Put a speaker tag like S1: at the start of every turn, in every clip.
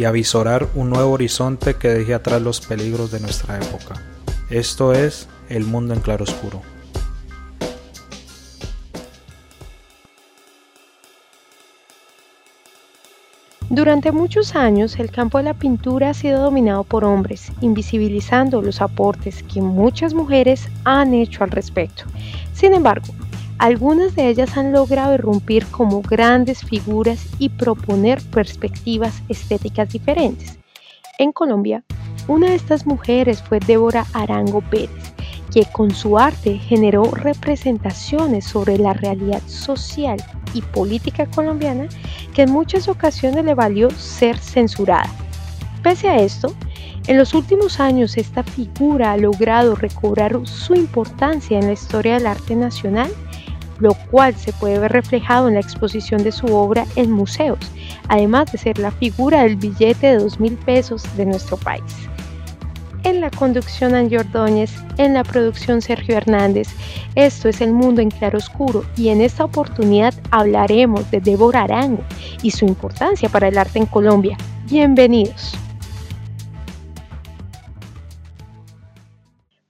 S1: y avisorar un nuevo horizonte que deje atrás los peligros de nuestra época. Esto es El Mundo en Claroscuro.
S2: Durante muchos años el campo de la pintura ha sido dominado por hombres, invisibilizando los aportes que muchas mujeres han hecho al respecto. Sin embargo, algunas de ellas han logrado irrumpir como grandes figuras y proponer perspectivas estéticas diferentes. En Colombia, una de estas mujeres fue Débora Arango Pérez, que con su arte generó representaciones sobre la realidad social y política colombiana que en muchas ocasiones le valió ser censurada. Pese a esto, en los últimos años esta figura ha logrado recobrar su importancia en la historia del arte nacional lo cual se puede ver reflejado en la exposición de su obra en museos, además de ser la figura del billete de dos mil pesos de nuestro país. En la conducción Angie Ordóñez, en la producción Sergio Hernández, esto es El Mundo en Claroscuro y en esta oportunidad hablaremos de Débora Arango y su importancia para el arte en Colombia. Bienvenidos.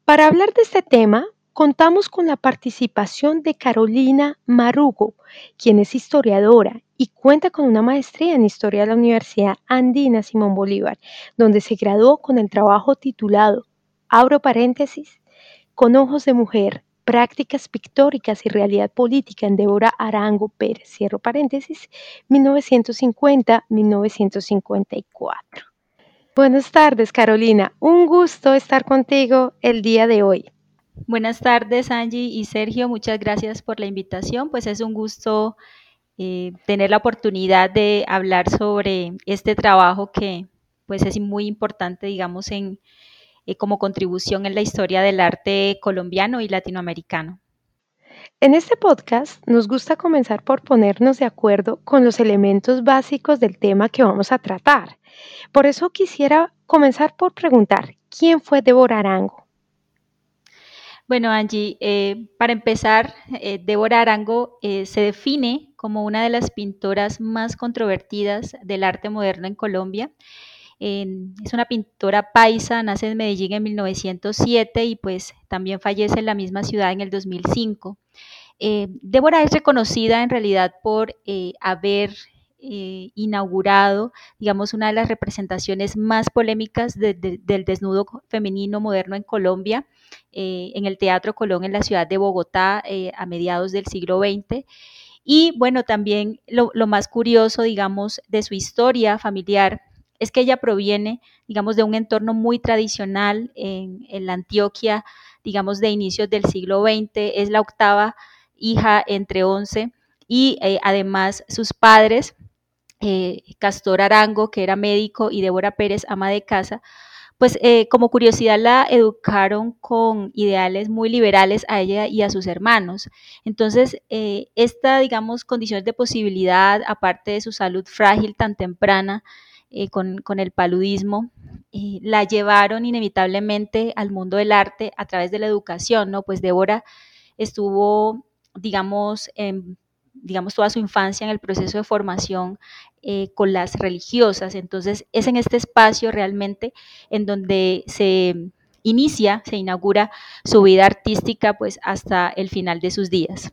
S2: Para hablar de este tema, contamos con la participación de Carolina Marugo, quien es historiadora y cuenta con una maestría en historia de la Universidad Andina Simón Bolívar, donde se graduó con el trabajo titulado, abro paréntesis, con ojos de mujer, prácticas pictóricas y realidad política en Débora Arango Pérez, cierro paréntesis, 1950-1954. Buenas tardes, Carolina. Un gusto estar contigo el día de hoy.
S3: Buenas tardes, Angie y Sergio. Muchas gracias por la invitación. Pues es un gusto eh, tener la oportunidad de hablar sobre este trabajo que pues es muy importante, digamos, en, eh, como contribución en la historia del arte colombiano y latinoamericano.
S2: En este podcast nos gusta comenzar por ponernos de acuerdo con los elementos básicos del tema que vamos a tratar. Por eso quisiera comenzar por preguntar, ¿quién fue Débora Arango?
S3: Bueno, Angie, eh, para empezar, eh, Débora Arango eh, se define como una de las pintoras más controvertidas del arte moderno en Colombia. es una pintora paisa, nace en Medellín en 1907 y pues también fallece en la misma ciudad en el 2005. Débora es reconocida en realidad por haber inaugurado, digamos, una de las representaciones más polémicas del desnudo femenino moderno en Colombia. Eh, en el Teatro Colón en la ciudad de Bogotá eh, a mediados del siglo XX. Y bueno, también lo, más curioso, digamos, de su historia familiar es que ella proviene, digamos, de un entorno muy tradicional en, la Antioquia, digamos, de inicios del siglo XX. Es la octava hija entre once y eh, además sus padres, Castor Arango, que era médico, y Débora Pérez, ama de casa, pues eh, como curiosidad la educaron con ideales muy liberales a ella y a sus hermanos. Entonces, eh, esta, digamos, condiciones de posibilidad, aparte de su salud frágil tan temprana, eh, con, el paludismo, la llevaron inevitablemente al mundo del arte a través de la educación, ¿no? Pues Débora estuvo, digamos, en digamos, toda su infancia en el proceso de formación eh, con las religiosas. Entonces, es en este espacio realmente en donde se inicia, se inaugura su vida artística, pues hasta el final de sus días.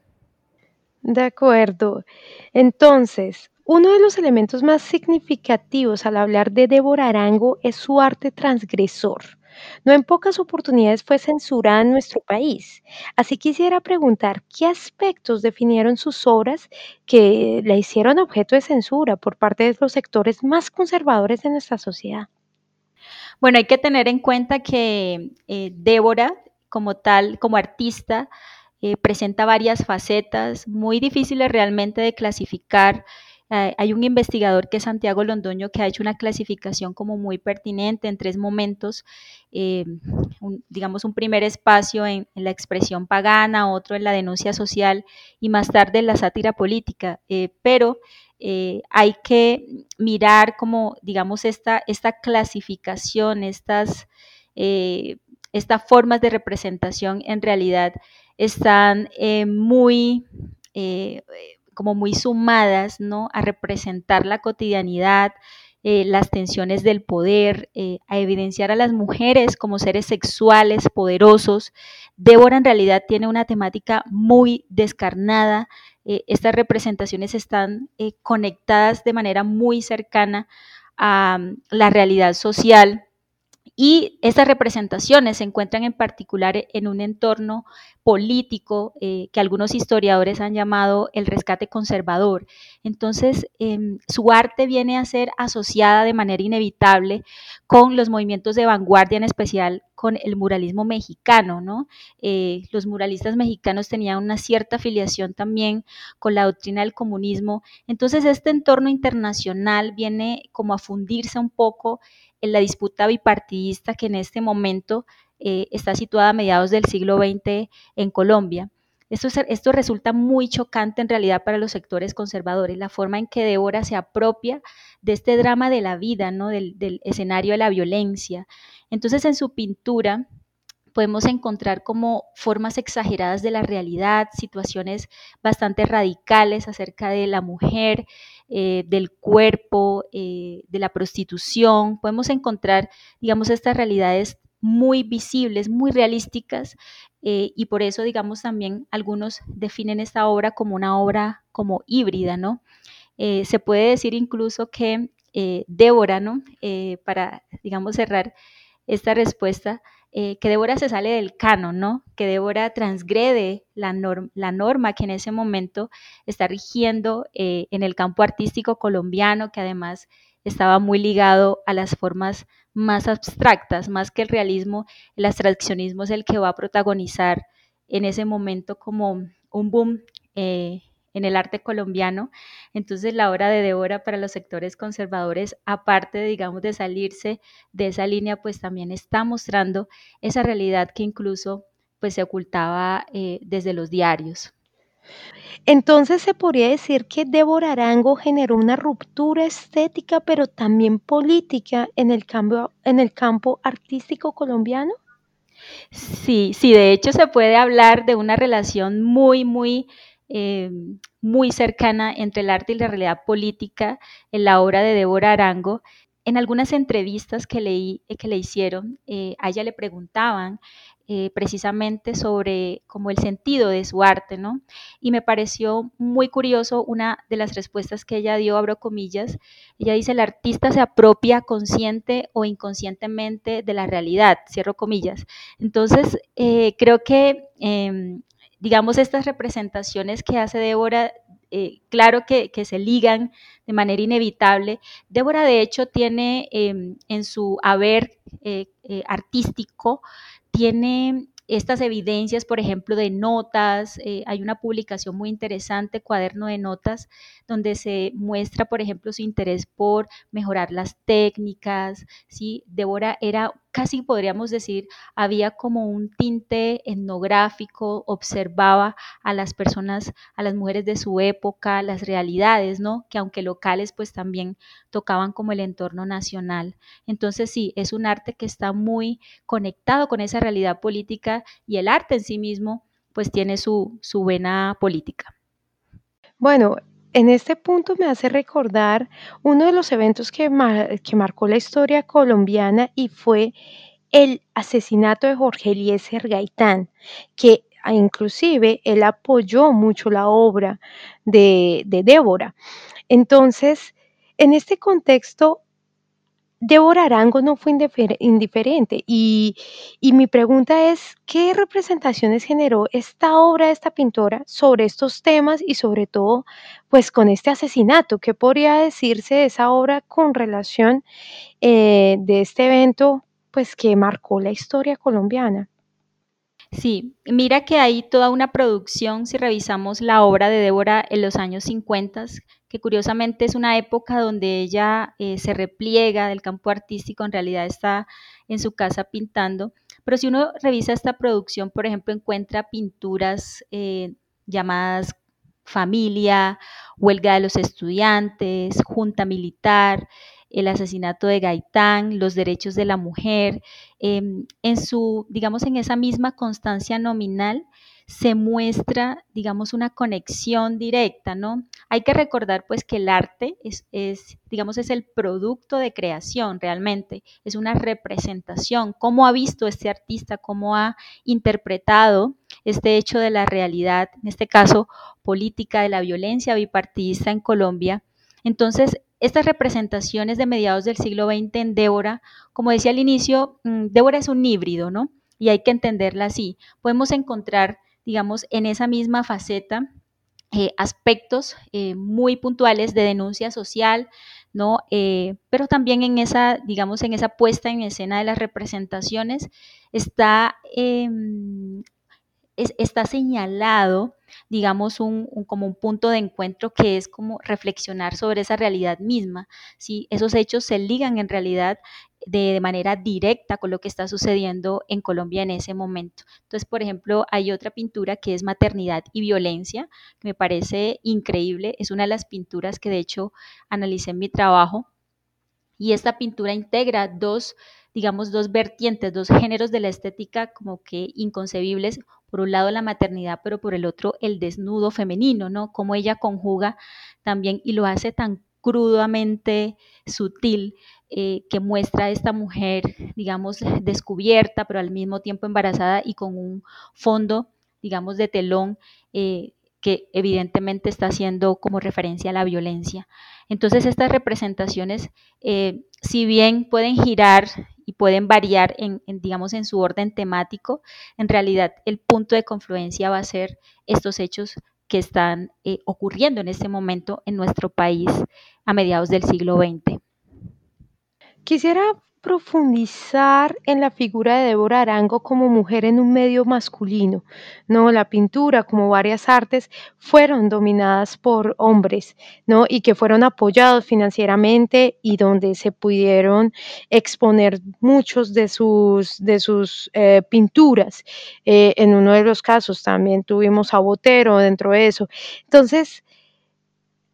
S2: De acuerdo. Entonces, uno de los elementos más significativos al hablar de Débora Arango es su arte transgresor. No en pocas oportunidades fue censurada en nuestro país. Así quisiera preguntar, ¿qué aspectos definieron sus obras que la hicieron objeto de censura por parte de los sectores más conservadores de nuestra sociedad?
S3: Bueno, hay que tener en cuenta que eh, Débora, como tal, como artista, eh, presenta varias facetas muy difíciles realmente de clasificar eh, hay un investigador que es Santiago Londoño que ha hecho una clasificación como muy pertinente en tres momentos, eh, digamos un primer espacio en, la expresión pagana, otro en la denuncia social y más tarde en la sátira política. Eh, pero hay que mirar como, digamos, esta, esta clasificación, estas, estas formas de representación en realidad están muy como muy sumadas, ¿no? A representar la cotidianidad, eh, las tensiones del poder, eh, a evidenciar a las mujeres como seres sexuales poderosos. Débora en realidad tiene una temática muy descarnada. Eh, estas representaciones están conectadas de manera muy cercana a mm, la realidad social y estas representaciones se encuentran en particular en un entorno político eh, que algunos historiadores han llamado el rescate conservador. Entonces, em, su arte viene a ser asociada de manera inevitable con los movimientos de vanguardia, en especial con el muralismo mexicano. ¿no? Eh, los muralistas mexicanos tenían una cierta afiliación también con la doctrina del comunismo. Entonces, este entorno internacional viene como a fundirse un poco en la disputa bipartidista que en este momento eh, está situada a mediados del siglo XX en Colombia. Esto, resulta muy chocante en realidad para los sectores conservadores, la forma en que Débora se apropia de este drama de la vida, ¿no? del escenario de la violencia. Entonces en su pintura podemos encontrar como formas exageradas de la realidad, situaciones bastante radicales acerca de la mujer, eh, del cuerpo, eh, de la prostitución. Podemos encontrar, digamos, estas realidades muy visibles, muy realísticas, eh, y por eso, digamos, también algunos definen esta obra como una obra como híbrida, ¿no? se puede decir incluso que Débora, ¿no? para, digamos, cerrar esta respuesta, eh, que Débora se sale del canon, ¿no? Que Débora transgrede la, la norma que en ese momento está rigiendo eh, en el campo artístico colombiano, que además estaba muy ligado a las formas más abstractas, más que el realismo, el abstraccionismo es el que va a protagonizar en ese momento como un boom eh, en el arte colombiano. Entonces la obra de Débora para los sectores conservadores, aparte, digamos, de salirse de esa línea, pues también está mostrando esa realidad que incluso pues se ocultaba eh, desde los diarios.
S2: Entonces se podría decir que Débora Arango generó una ruptura estética, pero también política en el, cambio, en el campo artístico colombiano.
S3: Sí, sí, de hecho se puede hablar de una relación muy, muy eh, muy cercana entre el arte y la realidad política en la obra de Débora Arango. En algunas entrevistas que, leí, eh, que le hicieron, eh, a ella le preguntaban precisamente sobre como el sentido de su arte, ¿no? Y me pareció muy curioso una de las respuestas que ella dio, abro comillas, ella dice, el artista se apropia consciente o inconscientemente de la realidad, cierro comillas. Entonces, creo que em, digamos, estas representaciones que hace Débora, eh, claro que, se ligan de manera inevitable. Débora, de hecho, tiene em, en su haber eh, eh, artístico, tiene estas evidencias, por ejemplo, de notas. Hay una publicación muy interesante, Cuaderno de Notas, donde se muestra, por ejemplo, su interés por mejorar las técnicas. ¿sí? Débora era casi podríamos decir, había como un tinte etnográfico, observaba a las personas, a las mujeres de su época, las realidades, ¿no? Que aunque locales, pues también tocaban como el entorno nacional. Entonces sí, es un arte que está muy conectado con esa realidad política y el arte en sí mismo, pues tiene su, su vena política.
S2: Bueno, en este punto me hace recordar uno de los eventos que, que marcó la historia colombiana y fue el asesinato de Jorge Eliezer Gaitán, que ah, inclusive él apoyó mucho la obra de, de Débora. Entonces, en este contexto, Débora Arango no fue indiferente y, mi pregunta es, ¿qué representaciones generó esta obra de esta pintora sobre estos temas y sobre todo, pues con este asesinato? ¿Qué podría decirse de esa obra con relación eh, de este evento, pues que marcó la historia colombiana?
S3: Sí, mira que hay toda una producción, si revisamos la obra de Débora en los años 50, que curiosamente es una época donde ella eh, se repliega del campo artístico, en realidad está en su casa pintando. Pero si uno revisa esta producción, por ejemplo, encuentra pinturas eh, llamadas familia, huelga de los estudiantes, junta militar, el asesinato de Gaitán, los derechos de la mujer, em, en su, digamos, en esa misma constancia nominal, se muestra, digamos, una conexión directa, ¿no? Hay que recordar, pues, que el arte es, es, digamos, es el producto de creación realmente, es una representación, cómo ha visto este artista, cómo ha interpretado este hecho de la realidad, en este caso, política de la violencia bipartidista en Colombia. Entonces, estas representaciones de mediados del siglo XX en Débora, como decía al inicio, mm, Débora es un híbrido, ¿no? Y hay que entenderla así. Podemos encontrar, digamos, en esa misma faceta eh, aspectos eh, muy puntuales de denuncia social, ¿no? Eh, pero también en esa, digamos, en esa puesta en escena de las representaciones está em, está señalado, digamos, un, como un punto de encuentro que es como reflexionar sobre esa realidad misma. Si esos hechos se ligan en realidad de, manera directa con lo que está sucediendo en Colombia en ese momento. Entonces, por ejemplo, hay otra pintura que es Maternidad y Violencia, que me parece increíble. Es una de las pinturas que de hecho analicé en mi trabajo. Y esta pintura integra dos digamos, dos vertientes, dos géneros de la estética como que inconcebibles. Por un lado la maternidad, pero por el otro el desnudo femenino, ¿no? Cómo ella conjuga también y lo hace tan crudamente sutil eh, que muestra a esta mujer, digamos, descubierta, pero al mismo tiempo embarazada y con un fondo, digamos, de telón eh, que evidentemente está haciendo como referencia a la violencia. Entonces estas representaciones, eh, si bien pueden girar y pueden variar en, digamos, en su orden temático, en realidad el punto de confluencia va a ser estos hechos que están eh, ocurriendo en este momento en nuestro país a mediados del siglo XX.
S2: Quisiera profundizar en la figura de Débora Arango como mujer en un medio masculino. No, la pintura, como varias artes, fueron dominadas por hombres, ¿no? Y que fueron apoyados financieramente y donde se pudieron exponer muchos de sus, de sus eh, pinturas. Eh, en uno de los casos también tuvimos a Botero dentro de eso. Entonces,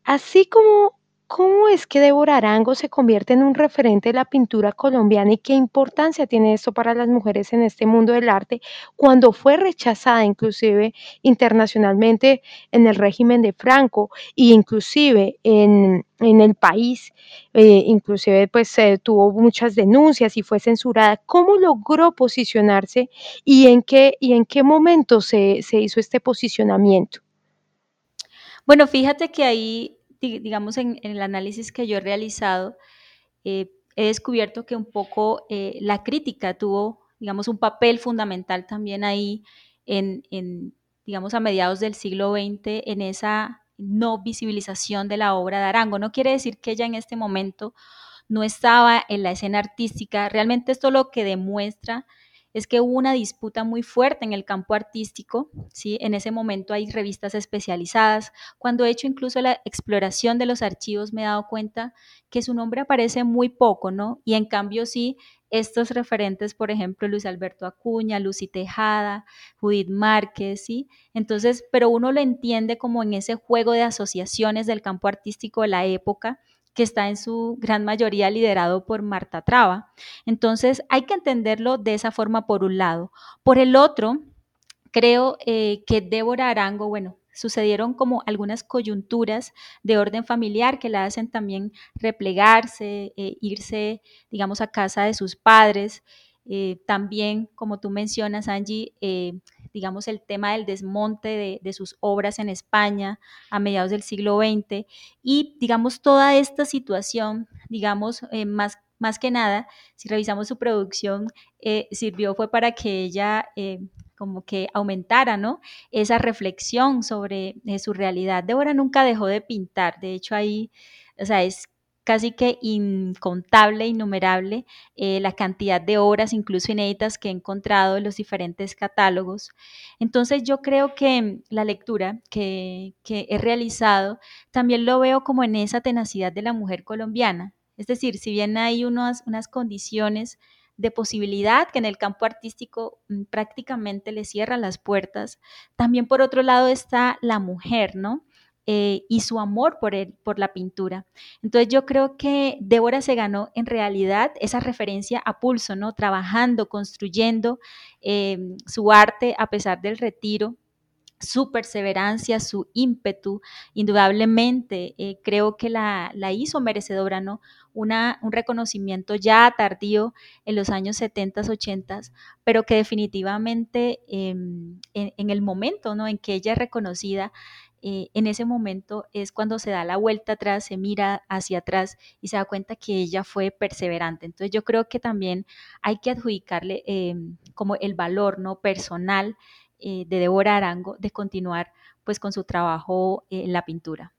S2: así como ¿Cómo es que Débora Arango se convierte en un referente de la pintura colombiana y qué importancia tiene esto para las mujeres en este mundo del arte cuando fue rechazada inclusive internacionalmente en el régimen de Franco e inclusive en, el país, eh, inclusive pues tuvo muchas denuncias y fue censurada. ¿Cómo logró posicionarse y en qué, y en qué momento se, se hizo este posicionamiento?
S3: Bueno, fíjate que ahí digamos, en, el análisis que yo he realizado, eh, he descubierto que un poco eh, la crítica tuvo, digamos, un papel fundamental también ahí en, digamos, a mediados del siglo XX en esa no visibilización de la obra de Arango. No quiere decir que ella en este momento no estaba en la escena artística. Realmente esto lo que demuestra es que hubo una disputa muy fuerte en el campo artístico, ¿sí? En ese momento hay revistas especializadas. Cuando he hecho incluso la exploración de los archivos me he dado cuenta que su nombre aparece muy poco, ¿no? Y en cambio sí, estos referentes, por ejemplo, Luis Alberto Acuña, Lucy Tejada, Judith Márquez, ¿sí? Entonces, pero uno lo entiende como en ese juego de asociaciones del campo artístico de la época, que está en su gran mayoría liderado por Marta Traba. Entonces, hay que entenderlo de esa forma por un lado. Por el otro, creo eh, que Débora Arango, bueno, sucedieron como algunas coyunturas de orden familiar que la hacen también replegarse, eh, irse, digamos, a casa de sus padres. Eh, también, como tú mencionas, Angie, digamos, el tema del desmonte de, sus obras en España a mediados del siglo XX y, digamos, toda esta situación, digamos, eh, más, más que nada, si revisamos su producción, eh, sirvió fue para que ella eh, como que aumentara, ¿no? Esa reflexión sobre su realidad. Débora nunca dejó de pintar, de hecho ahí, o sea, es casi que incontable, innumerable, eh, la cantidad de obras, incluso inéditas, que he encontrado en los diferentes catálogos. Entonces yo creo que la lectura que, he realizado también lo veo como en esa tenacidad de la mujer colombiana. Es decir, si bien hay unas, unas condiciones de posibilidad que en el campo artístico mm, prácticamente le cierran las puertas, también por otro lado está la mujer, ¿no? Eh, y su amor por, él, por la pintura. Entonces yo creo que Débora se ganó en realidad esa referencia a pulso, ¿no? Trabajando, construyendo eh, su arte a pesar del retiro su perseverancia, su ímpetu, indudablemente eh, creo que la, hizo merecedora, ¿no? Una, un reconocimiento ya tardío en los años 70, 80, pero que definitivamente em, en, el momento, ¿no? En que ella es reconocida, eh, en ese momento es cuando se da la vuelta atrás, se mira hacia atrás y se da cuenta que ella fue perseverante. Entonces yo creo que también hay que adjudicarle em, como el valor no personal eh, de Débora Arango de continuar pues con su trabajo en la pintura.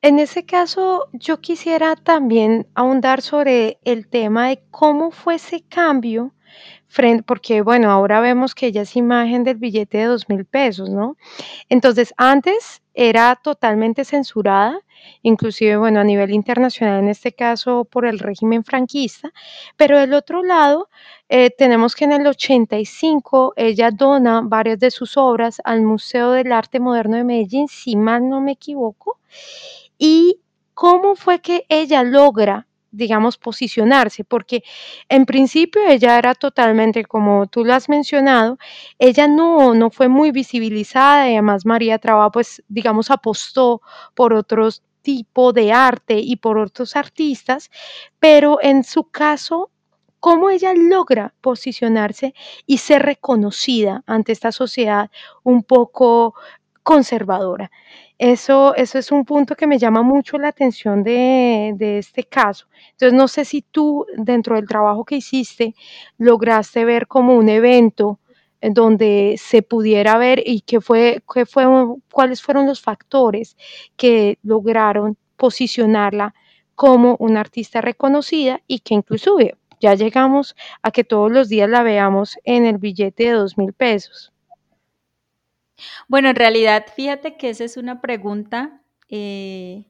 S2: En ese caso, yo quisiera también ahondar sobre el tema de cómo fue ese cambio porque bueno, ahora vemos que ella es imagen del billete de dos mil pesos, ¿no? Entonces, antes era totalmente censurada, inclusive, bueno, a nivel internacional, en este caso por el régimen franquista, pero del otro lado, eh, tenemos que en el 85 ella dona varias de sus obras al Museo del Arte Moderno de Medellín, si mal no me equivoco, y cómo fue que ella logra digamos, posicionarse, porque en principio ella era totalmente, como tú lo has mencionado, ella no, no fue muy visibilizada y además María Traba, pues, digamos, apostó por otros tipo de arte y por otros artistas, pero en su caso cómo ella logra posicionarse y ser reconocida ante esta sociedad un poco conservadora. Eso, eso es un punto que me llama mucho la atención de, este caso. Entonces, no sé si tú, dentro del trabajo que hiciste, lograste ver como un evento en donde se pudiera ver y qué fue, qué fue, cuáles fueron los factores que lograron posicionarla como una artista reconocida y que inclusive ya llegamos a que todos los días la veamos en el billete de dos mil pesos.
S3: Bueno, en realidad, fíjate que esa es una pregunta eh,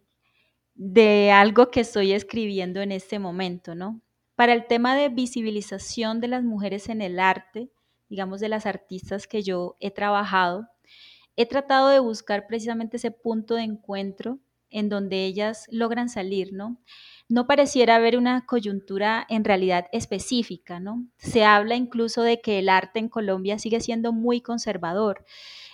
S3: de algo que estoy escribiendo en este momento, ¿no? Para el tema de visibilización de las mujeres en el arte, digamos de las artistas que yo he trabajado, he tratado de buscar precisamente ese punto de encuentro en donde ellas logran salir, ¿no? No pareciera haber una coyuntura en realidad específica, ¿no? Se habla incluso de que el arte en Colombia sigue siendo muy conservador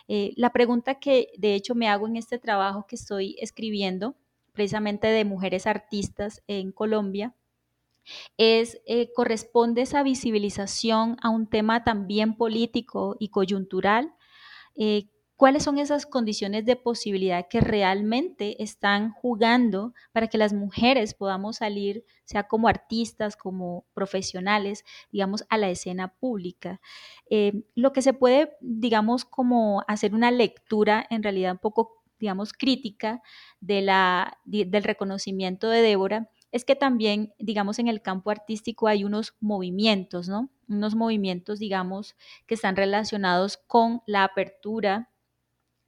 S3: eh, la pregunta que de hecho me hago en este trabajo que estoy escribiendo, precisamente de mujeres artistas en Colombia, es, eh, ¿corresponde esa visibilización a un tema también político y coyuntural? Eh, cuáles son esas condiciones de posibilidad que realmente están jugando para que las mujeres podamos salir, sea como artistas, como profesionales, digamos, a la escena pública. Eh, lo que se puede, digamos, como hacer una lectura en realidad un poco, digamos, crítica de la, del reconocimiento de Débora es que también, digamos, en el campo artístico hay unos movimientos, ¿no? Unos movimientos, digamos, que están relacionados con la apertura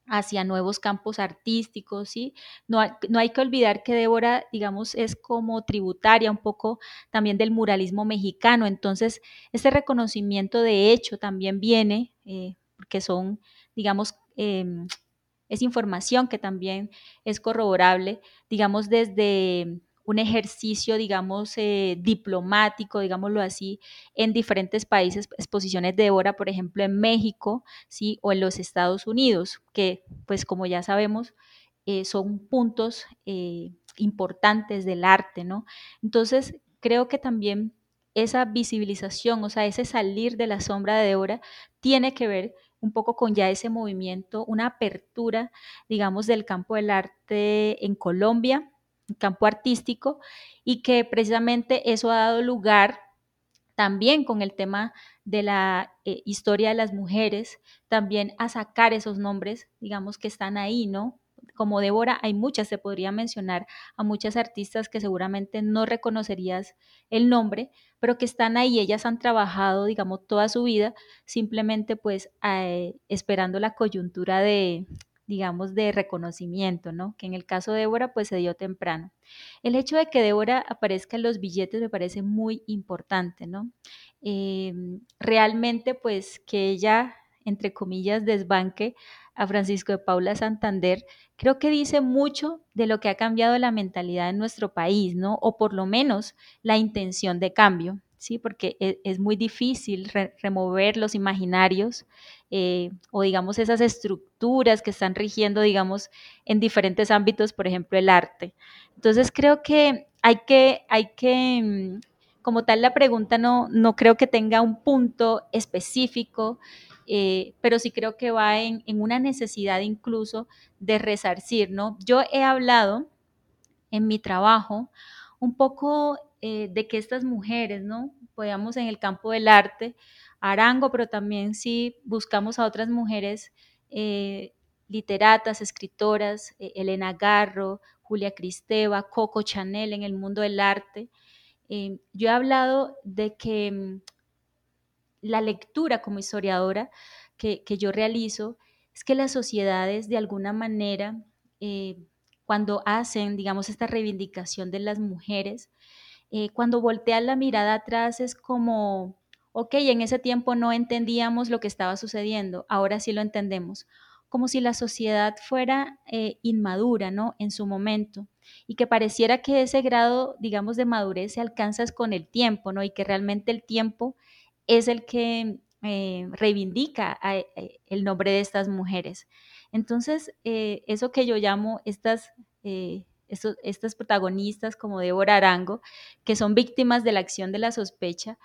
S3: hacia nuevos campos artísticos, ¿sí? No hay, no hay, que olvidar que Débora, digamos, es como tributaria un poco también del muralismo mexicano, entonces ese reconocimiento de hecho también viene, eh, porque son, digamos, em, es información que también es corroborable, digamos, desde un ejercicio, digamos, eh, diplomático, digámoslo así, en diferentes países, exposiciones de Débora, por ejemplo, en México, ¿sí? O en los Estados Unidos, que, pues, como ya sabemos, eh, son puntos eh, importantes del arte, ¿no? Entonces, creo que también esa visibilización, o sea, ese salir de la sombra de Débora, tiene que ver un poco con ya ese movimiento, una apertura, digamos, del campo del arte en Colombia, campo artístico y que precisamente eso ha dado lugar también con el tema de la eh, historia de las mujeres, también a sacar esos nombres, digamos, que están ahí, ¿no? como Débora, hay muchas, se podría mencionar a muchas artistas que seguramente no reconocerías el nombre, pero que están ahí, ellas han trabajado, digamos, toda su vida, simplemente pues eh, esperando la coyuntura de, digamos, de reconocimiento, ¿no? Que en el caso de Débora, pues se dio temprano. El hecho de que Débora aparezca en los billetes me parece muy importante, ¿no? Em, realmente, pues que ella, entre comillas, desbanque a Francisco de Paula Santander, creo que dice mucho de lo que ha cambiado la mentalidad en nuestro país, ¿no? O por lo menos la intención de cambio. ¿sí? Porque e, es, muy difícil remover los imaginarios eh, o digamos esas estructuras que están rigiendo, digamos, en diferentes ámbitos, por ejemplo, el arte. Entonces creo que hay que, hay que mm, como tal la pregunta no, no creo que tenga un punto específico, eh, pero sí creo que va en, en, una necesidad incluso de resarcir, ¿no? Yo he hablado en mi trabajo un poco eh, de que estas mujeres, ¿no? Podamos en el campo del arte, Arango, pero también si buscamos a otras mujeres eh, literatas, escritoras, eh, Elena Garro, Julia Cristeva, Coco Chanel en el mundo del arte. yo he hablado de que mm, la lectura como historiadora que, yo realizo es que las sociedades de alguna manera, cuando hacen, digamos, esta reivindicación de las mujeres, eh, cuando volteas la mirada atrás es como, ok, en ese tiempo no entendíamos lo que estaba sucediendo, ahora sí lo entendemos, como si la sociedad fuera eh, inmadura, ¿no? En su momento, y que pareciera que ese grado, digamos, de madurez se alcanza con el tiempo, ¿no? Y que realmente el tiempo es el que eh, reivindica el nombre de estas mujeres. Entonces, eso que yo llamo estas estos, estas protagonistas como Débora Arango, que son víctimas de la acción de la sospecha,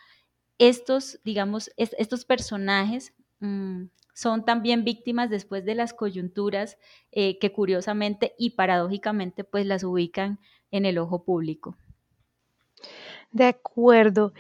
S3: estos, digamos, estos personajes mm, son también víctimas después de las coyunturas eh, que curiosamente y paradójicamente pues las ubican en el ojo público.
S2: De acuerdo.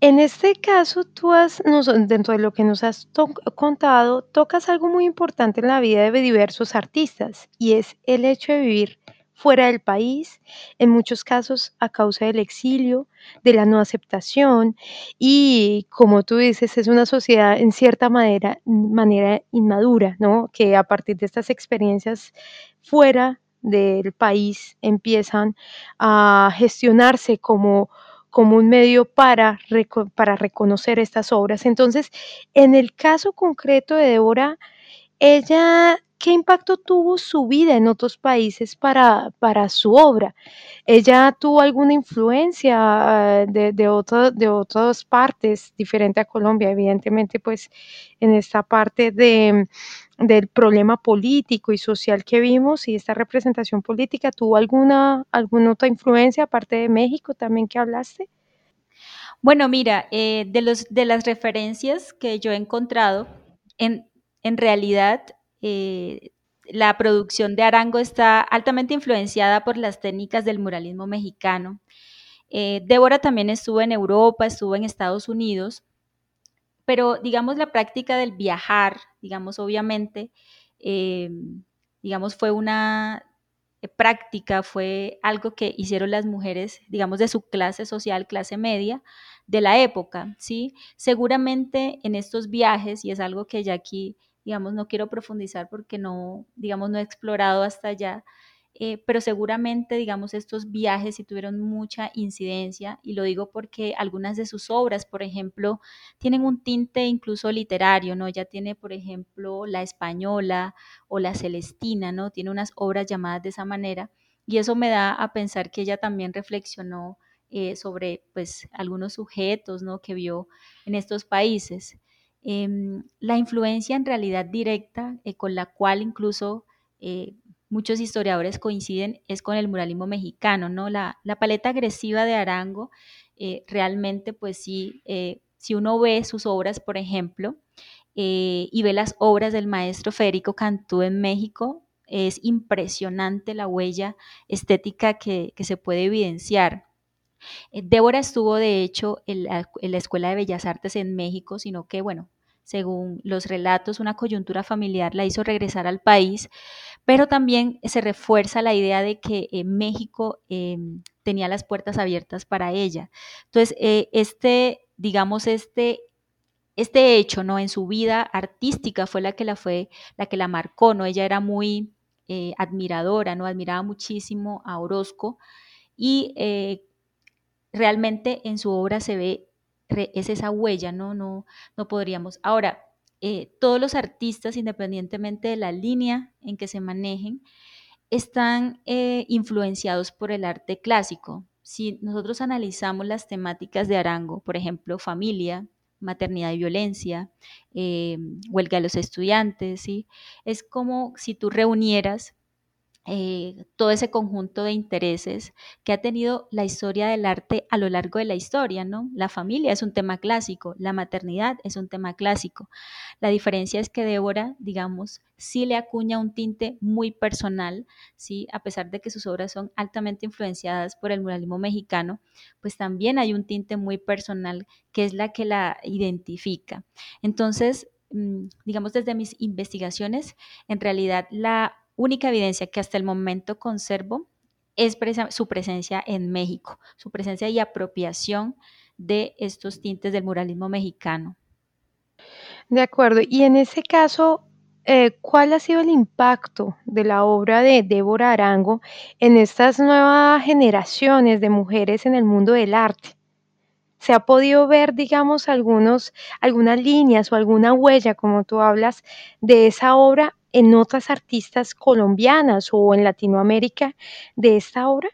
S2: En este caso, tú has, dentro de lo que nos has contado, tocas algo muy importante en la vida de diversos artistas y es el hecho de vivir fuera del país, en muchos casos a causa del exilio, de la no aceptación y como tú dices, es una sociedad en cierta manera, manera inmadura, ¿no? Que a partir de estas experiencias fuera del país empiezan a gestionarse como como un medio para, para reconocer estas obras. Entonces, en el caso concreto de Débora, ella ¿Qué impacto tuvo su vida en otros países para, para su obra? ¿Ella tuvo alguna influencia eh, de, de, de otras partes diferente a Colombia? Evidentemente, pues en esta parte de, del problema político y social que vimos y esta representación política, ¿tuvo alguna, alguna otra influencia aparte de México también que hablaste?
S3: Bueno, mira, eh, de, los, de las referencias que yo he encontrado, en, en realidad eh, la producción de Arango está altamente influenciada por las técnicas del muralismo mexicano. Eh, Débora también estuvo en Europa, estuvo en Estados Unidos, pero digamos la práctica del viajar, digamos obviamente, eh, digamos fue una práctica, fue algo que hicieron las mujeres, digamos de su clase social, clase media, de la época, ¿sí? Seguramente en estos viajes, y es algo que aquí digamos, no quiero profundizar porque no, digamos, no he explorado hasta allá, eh, pero seguramente, digamos, estos viajes sí tuvieron mucha incidencia y lo digo porque algunas de sus obras, por ejemplo, tienen un tinte incluso literario, ¿no? Ya tiene, por ejemplo, La Española o La Celestina, ¿no? Tiene unas obras llamadas de esa manera y eso me da a pensar que ella también reflexionó eh, sobre, pues, algunos sujetos, ¿no? Que vio en estos países. Em, la influencia en realidad directa eh, con la cual incluso eh, muchos historiadores coinciden es con el muralismo mexicano, ¿no? La, paleta agresiva de Arango eh, realmente, pues sí, si uno ve sus obras, por ejemplo, y ve las obras del maestro Federico Cantú en México, es impresionante la huella estética que, se puede evidenciar. Débora estuvo, de hecho, en la, en la, Escuela de Bellas Artes en México, sino que, bueno, según los relatos, una coyuntura familiar la hizo regresar al país, pero también se refuerza la idea de que eh, México em, tenía las puertas abiertas para ella. Entonces, eh, este, digamos, este este hecho, ¿no? En su vida artística fue la que la fue, la que la marcó, ¿no? Ella era muy eh, admiradora, ¿no? Admiraba muchísimo a Orozco y realmente en su obra se ve, es esa huella, ¿no? No, no podríamos. Ahora, eh, todos los artistas, independientemente de la línea en que se manejen, están influenciados por el arte clásico. Si nosotros analizamos las temáticas de Arango, por ejemplo, familia, maternidad y violencia, eh, huelga de los estudiantes, ¿sí? Es como si tú reunieras eh, todo ese conjunto de intereses que ha tenido la historia del arte a lo largo de la historia, ¿no? La familia es un tema clásico, la maternidad es un tema clásico. La diferencia es que Débora, digamos, sí le acuña un tinte muy personal, ¿sí? A pesar de que sus obras son altamente influenciadas por el muralismo mexicano, pues también hay un tinte muy personal que es la que la identifica. Entonces, mm, digamos, desde mis investigaciones, en realidad la única evidencia que hasta el momento conservo es su presencia en México, su presencia y apropiación de estos tintes del muralismo mexicano.
S2: De acuerdo, y en ese caso, eh, ¿cuál ha sido el impacto de la obra de Débora Arango en estas nuevas generaciones de mujeres en el mundo del arte? ¿Se ha podido ver, digamos, algunos, algunas líneas o alguna huella, como tú hablas, de esa obra en otras artistas colombianas o en Latinoamérica de esta obra?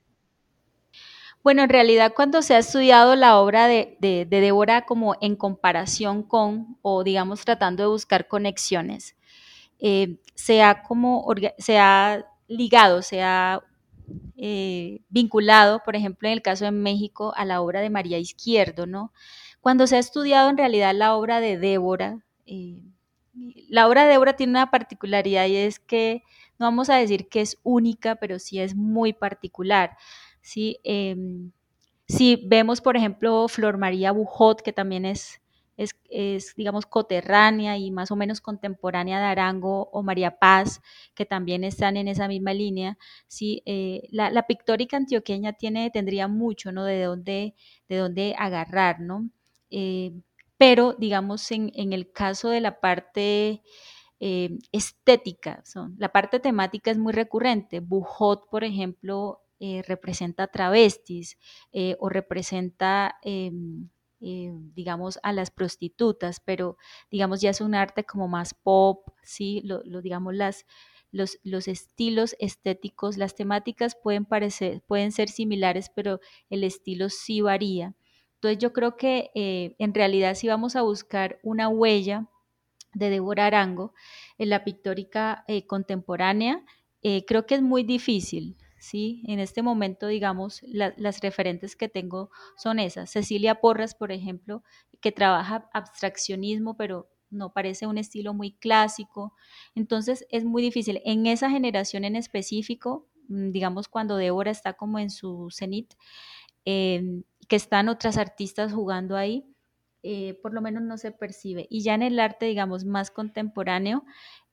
S3: Bueno, en realidad cuando se ha estudiado la obra de, Débora como en comparación con, o digamos tratando de buscar conexiones, eh, se ha como, se ha ligado, se ha eh, vinculado, por ejemplo, en el caso de México, a la obra de María Izquierdo, ¿no? Cuando se ha estudiado en realidad la obra de Débora, eh, la obra de Débora tiene una particularidad y es que no vamos a decir que es única, pero sí es muy particular. ¿sí? Em, si vemos, por ejemplo, Flor María Bujot, que también es, es, digamos, coterránea y más o menos contemporánea de Arango, o María Paz, que también están en esa misma línea, ¿sí? Eh, la, pictórica antioqueña tiene, tendría mucho, ¿no? De dónde, de dónde agarrar, ¿no? Eh, pero digamos en, el caso de la parte eh, estética, son, la parte temática es muy recurrente. Bujot, por ejemplo, representa travestis o representa, em, digamos, a las prostitutas, pero digamos ya es un arte como más pop, ¿sí? Lo, digamos, las, los, los, estilos estéticos, las temáticas pueden, parecer, pueden ser similares, pero el estilo sí varía. Entonces yo creo que eh, en realidad si vamos a buscar una huella de Débora Arango en la pictórica eh, contemporánea, eh, creo que es muy difícil. ¿Sí? En este momento, digamos, las referentes que tengo son esas. Cecilia Porras, por ejemplo, que trabaja abstraccionismo, pero no parece un estilo muy clásico. Entonces es muy difícil. En esa generación en específico, mm, digamos, cuando Débora está como en su cenit, em, que están otras artistas jugando ahí, eh, por lo menos no se percibe. Y ya en el arte, digamos, más contemporáneo,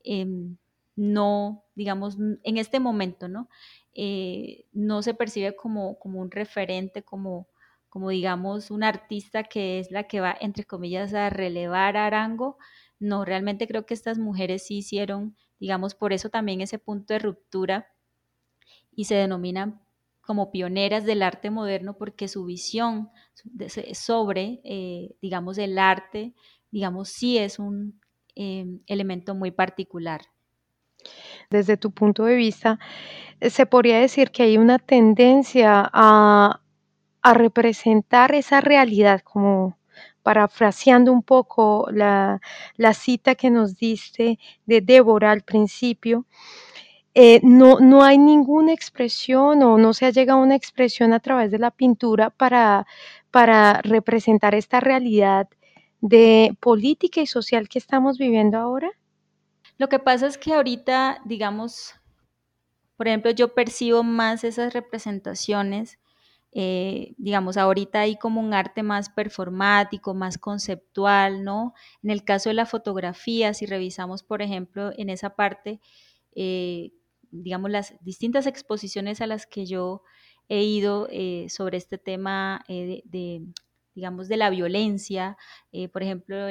S3: em, no, digamos, en este momento, ¿no? Eh, no se percibe como, como un referente, como, como, digamos, un artista que es la que va, entre comillas, a relevar a Arango. No, realmente creo que estas mujeres sí hicieron, digamos, por eso también ese punto de ruptura y se denominan como pioneras del arte moderno porque su visión sobre, eh, digamos, el arte, digamos, sí es un em, elemento muy particular.
S2: Desde tu punto de vista, se podría decir que hay una tendencia a, representar esa realidad, como parafraseando un poco la, la, cita que nos diste de Débora al principio, eh, no, no hay ninguna expresión o no se ha llegado a una expresión a través de la pintura para, para representar esta realidad de política y social que estamos viviendo ahora?
S3: Lo que pasa es que ahorita, digamos, por ejemplo, yo percibo más esas representaciones eh, digamos, ahorita hay como un arte más performático, más conceptual, ¿no? En el caso de la fotografía, si revisamos, por ejemplo, en esa parte, eh, digamos, las distintas exposiciones a las que yo he ido eh, sobre este tema de, digamos, de la violencia, por ejemplo,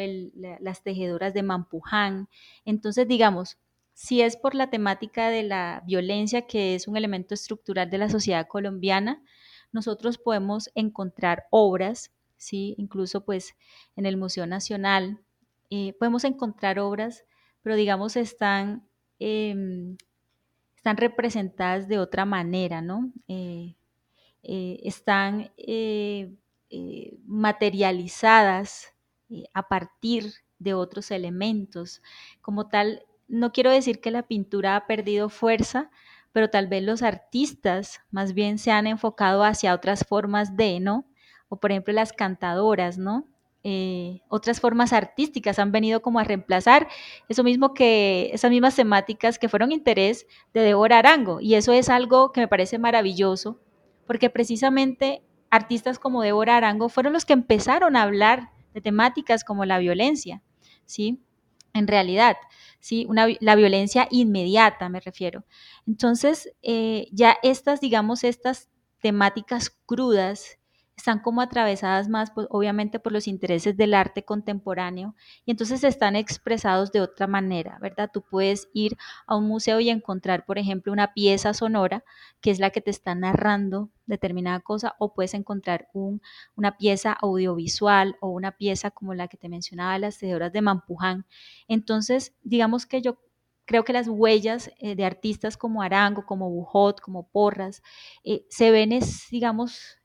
S3: las tejedoras de Mampuján. Entonces, digamos, si es por la temática de la violencia, que es un elemento estructural de la sociedad colombiana, nosotros podemos encontrar obras, ¿sí? incluso pues en el Museo Nacional, eh, podemos encontrar obras, pero digamos están, em, están representadas de otra manera, ¿no? Eh, eh, materializadas a partir de otros elementos. Como tal, no quiero decir que la pintura ha perdido fuerza, pero tal vez los artistas más bien se han enfocado hacia otras formas de, ¿no? O por ejemplo las cantadoras, ¿no? Eh, otras formas artísticas han venido como a reemplazar eso mismo que esas mismas temáticas que fueron interés de Débora Arango y eso es algo que me parece maravilloso porque precisamente artistas como Débora Arango fueron los que empezaron a hablar de temáticas como la violencia, ¿sí? En realidad, ¿sí? la violencia inmediata, me refiero. Entonces, eh, ya estas, digamos, estas temáticas crudas están como atravesadas más, pues, obviamente, por los intereses del arte contemporáneo y entonces están expresados de otra manera, ¿verdad? Tú puedes ir a un museo y encontrar, por ejemplo, una pieza sonora que es la que te está narrando determinada cosa o puedes encontrar un, una pieza audiovisual o una pieza como la que te mencionaba, las tejedoras de Mampuján. Entonces, digamos que yo creo que las huellas eh, de artistas como Arango, como Bujot, como Porras, eh, se ven, es, digamos,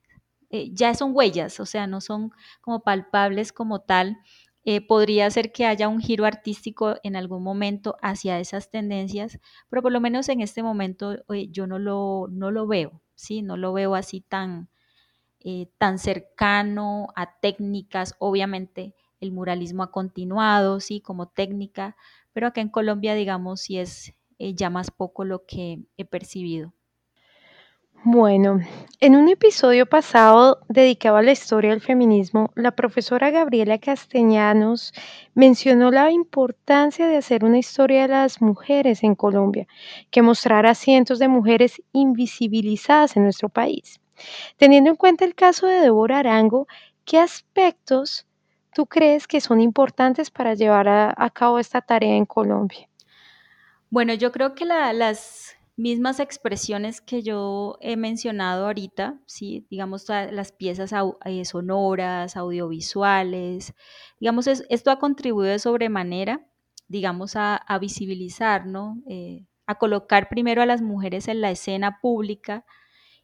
S3: eh, ya son huellas, o sea, no son como palpables como tal. Eh, podría ser que haya un giro artístico en algún momento hacia esas tendencias, pero por lo menos en este momento eh, yo no lo, no lo veo, ¿sí? No lo veo así tan, tan cercano a técnicas. Obviamente el muralismo ha continuado, ¿sí? Como técnica, pero acá en Colombia, digamos, sí es ya más poco lo que he percibido.
S2: Bueno, en un episodio pasado dedicado a la historia del feminismo, la profesora Gabriela Castellanos mencionó la importancia de hacer una historia de las mujeres en Colombia, que mostrara a cientos de mujeres invisibilizadas en nuestro país. Teniendo en cuenta el caso de Débora Arango, ¿qué aspectos tú crees que son importantes para llevar a, cabo esta tarea en Colombia?
S3: Bueno, yo creo que las mismas expresiones que yo he mencionado ahorita, ¿sí? digamos las piezas eh, sonoras, audiovisuales, digamos, esto ha contribuido de sobremanera, digamos, a, visibilizar, ¿no? Eh, a colocar primero a las mujeres en la escena pública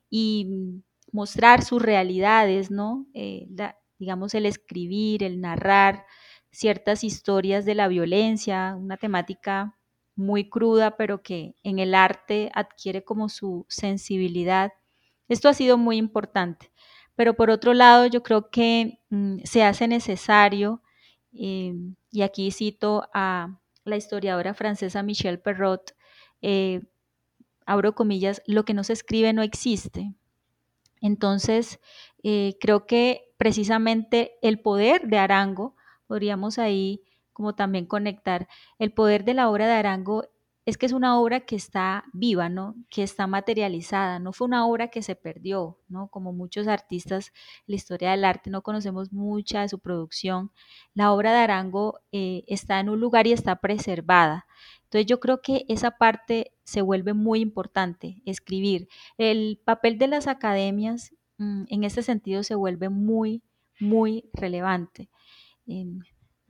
S3: y mostrar sus realidades, ¿no? Eh, digamos, el escribir, el narrar ciertas historias de la violencia, una temática muy cruda, pero que en el arte adquiere como su sensibilidad. Esto ha sido muy importante. Pero por otro lado, yo creo que mm, se hace necesario, eh, y aquí cito a la historiadora francesa Michelle Perrot, eh, abro comillas, lo que no se escribe no existe. Entonces, eh, creo que precisamente el poder de Arango, podríamos ahí como también conectar. El poder de la obra de Arango es que es una obra que está viva, ¿no? Que está materializada, no fue una obra que se perdió, ¿no? Como muchos artistas la historia del arte no conocemos mucha de su producción. La obra de Arango eh, está en un lugar y está preservada. Entonces yo creo que esa parte se vuelve muy importante, escribir. El papel de las academias mm, en este sentido se vuelve muy, muy relevante.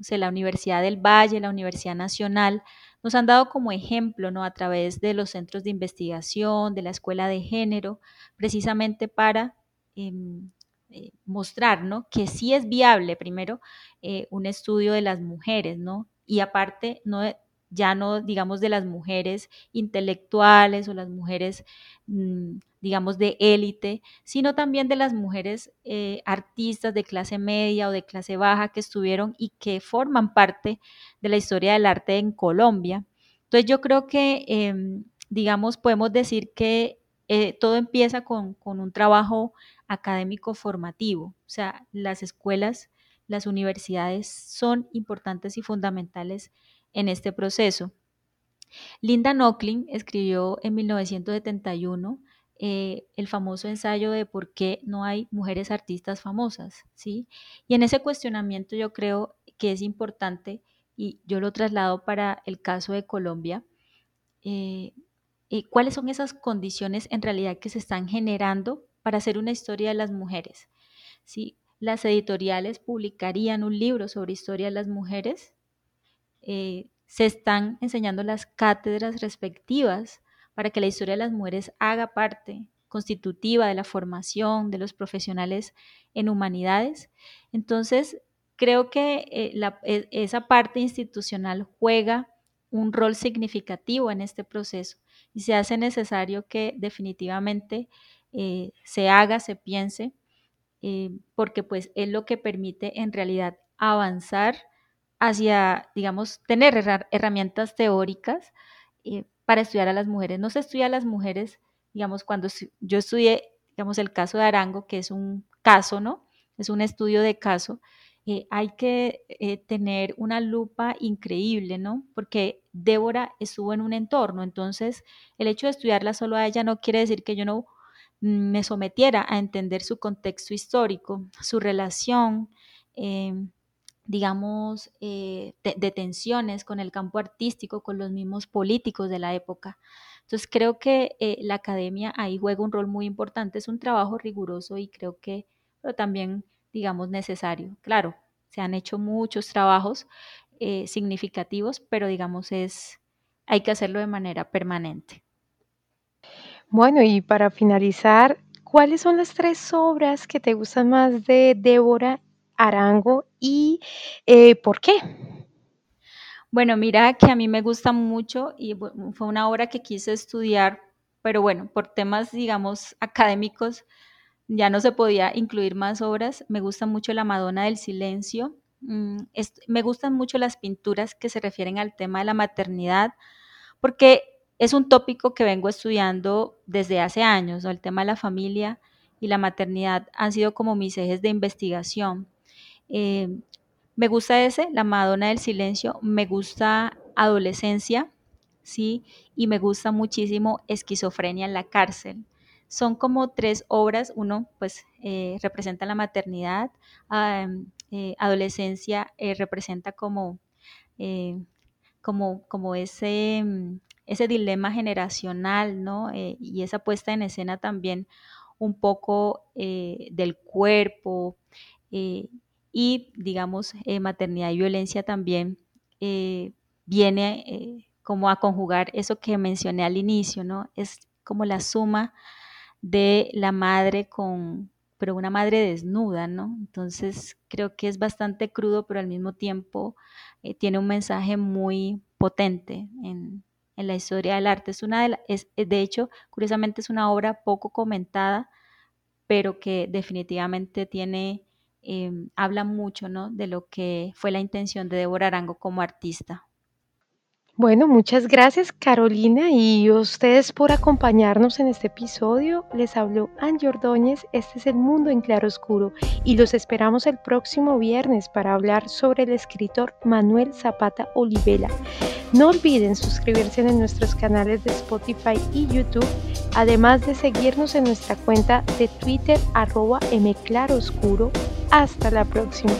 S3: Em, la Universidad del Valle, la Universidad Nacional, nos han dado como ejemplo, ¿no? A través de los centros de investigación, de la escuela de género, precisamente para em, eh, mostrar, ¿no? Que sí es viable, primero, eh, un estudio de las mujeres, ¿no? Y aparte, no, ya no digamos de las mujeres intelectuales o las mujeres, mm, digamos, de élite, sino también de las mujeres eh, artistas de clase media o de clase baja que estuvieron y que forman parte de la historia del arte en Colombia. Entonces yo creo que, em, digamos, podemos decir que eh, todo empieza con, con un trabajo académico formativo. O sea, las escuelas, las universidades son importantes y fundamentales en este proceso. Linda Nocklin escribió en 1971 eh, el famoso ensayo de por qué no hay mujeres artistas famosas, ¿sí? Y en ese cuestionamiento yo creo que es importante, y yo lo traslado para el caso de Colombia, eh, eh, cuáles son esas condiciones en realidad que se están generando para hacer una historia de las mujeres. ¿sí? Las editoriales publicarían un libro sobre historia de las mujeres, se están enseñando las cátedras respectivas para que la historia de las mujeres haga parte constitutiva de la formación de los profesionales en humanidades. Entonces, creo que eh, e, esa parte institucional juega un rol significativo en este proceso y se hace necesario que definitivamente eh, se haga, se piense, eh, porque pues es lo que permite en realidad avanzar hacia, digamos, tener herramientas teóricas para estudiar a las mujeres. No se estudia a las mujeres, digamos, cuando yo estudié, digamos, el caso de Arango, que es un caso, ¿no? Es un estudio de caso. Eh, hay que eh, tener una lupa increíble, ¿no? Porque Débora estuvo en un entorno, entonces el hecho de estudiarla solo a ella no quiere decir que yo no me sometiera a entender su contexto histórico, su relación, em, digamos, eh, de, tensiones con el campo artístico, con los mismos políticos de la época. Entonces creo que eh, la academia ahí juega un rol muy importante, es un trabajo riguroso y creo que pero también, digamos, necesario. Claro, se han hecho muchos trabajos eh, significativos, pero digamos, es, hay que hacerlo de manera permanente.
S2: Bueno, y para finalizar, ¿cuáles son las tres obras que te gustan más de Débora Arango y eh, por qué?
S3: Bueno, mira que a mí me gusta mucho y fue una obra que quise estudiar, pero bueno, por temas, digamos, académicos, ya no se podía incluir más obras. Me gusta mucho La Madonna del Silencio. Mm, me gustan mucho las pinturas que se refieren al tema de la maternidad, porque es un tópico que vengo estudiando desde hace años, el tema de la familia y la maternidad han sido como mis ejes de investigación. Eh, me gusta ese, La Madonna del Silencio, me gusta Adolescencia, ¿sí? Y me gusta muchísimo Esquizofrenia en la cárcel. Son como tres obras, uno pues eh, representa la maternidad, eh, Adolescencia representa como, como, como ese, ese dilema generacional, ¿no? y esa puesta en escena también un poco del cuerpo, y, digamos, eh, maternidad y violencia también eh, viene eh, como a conjugar eso que mencioné al inicio, ¿no? Es como la suma de la madre con, pero una madre desnuda, ¿no? Entonces creo que es bastante crudo, pero al mismo tiempo tiene un mensaje muy potente en, en, la historia del arte. Es una de, es, de hecho, curiosamente es una obra poco comentada, pero que definitivamente tiene Em, habla mucho ¿no? de lo que fue la intención de Débora Arango como artista.
S2: Bueno, muchas gracias Carolina y ustedes por acompañarnos en este episodio. Les habló Angie Ordóñez, este es El Mundo en Claro Oscuro y los esperamos el próximo viernes para hablar sobre el escritor Manuel Zapata Olivela. No olviden suscribirse en nuestros canales de Spotify y YouTube, además de seguirnos en nuestra cuenta de Twitter arroba mclaroscuro. Hasta la próxima.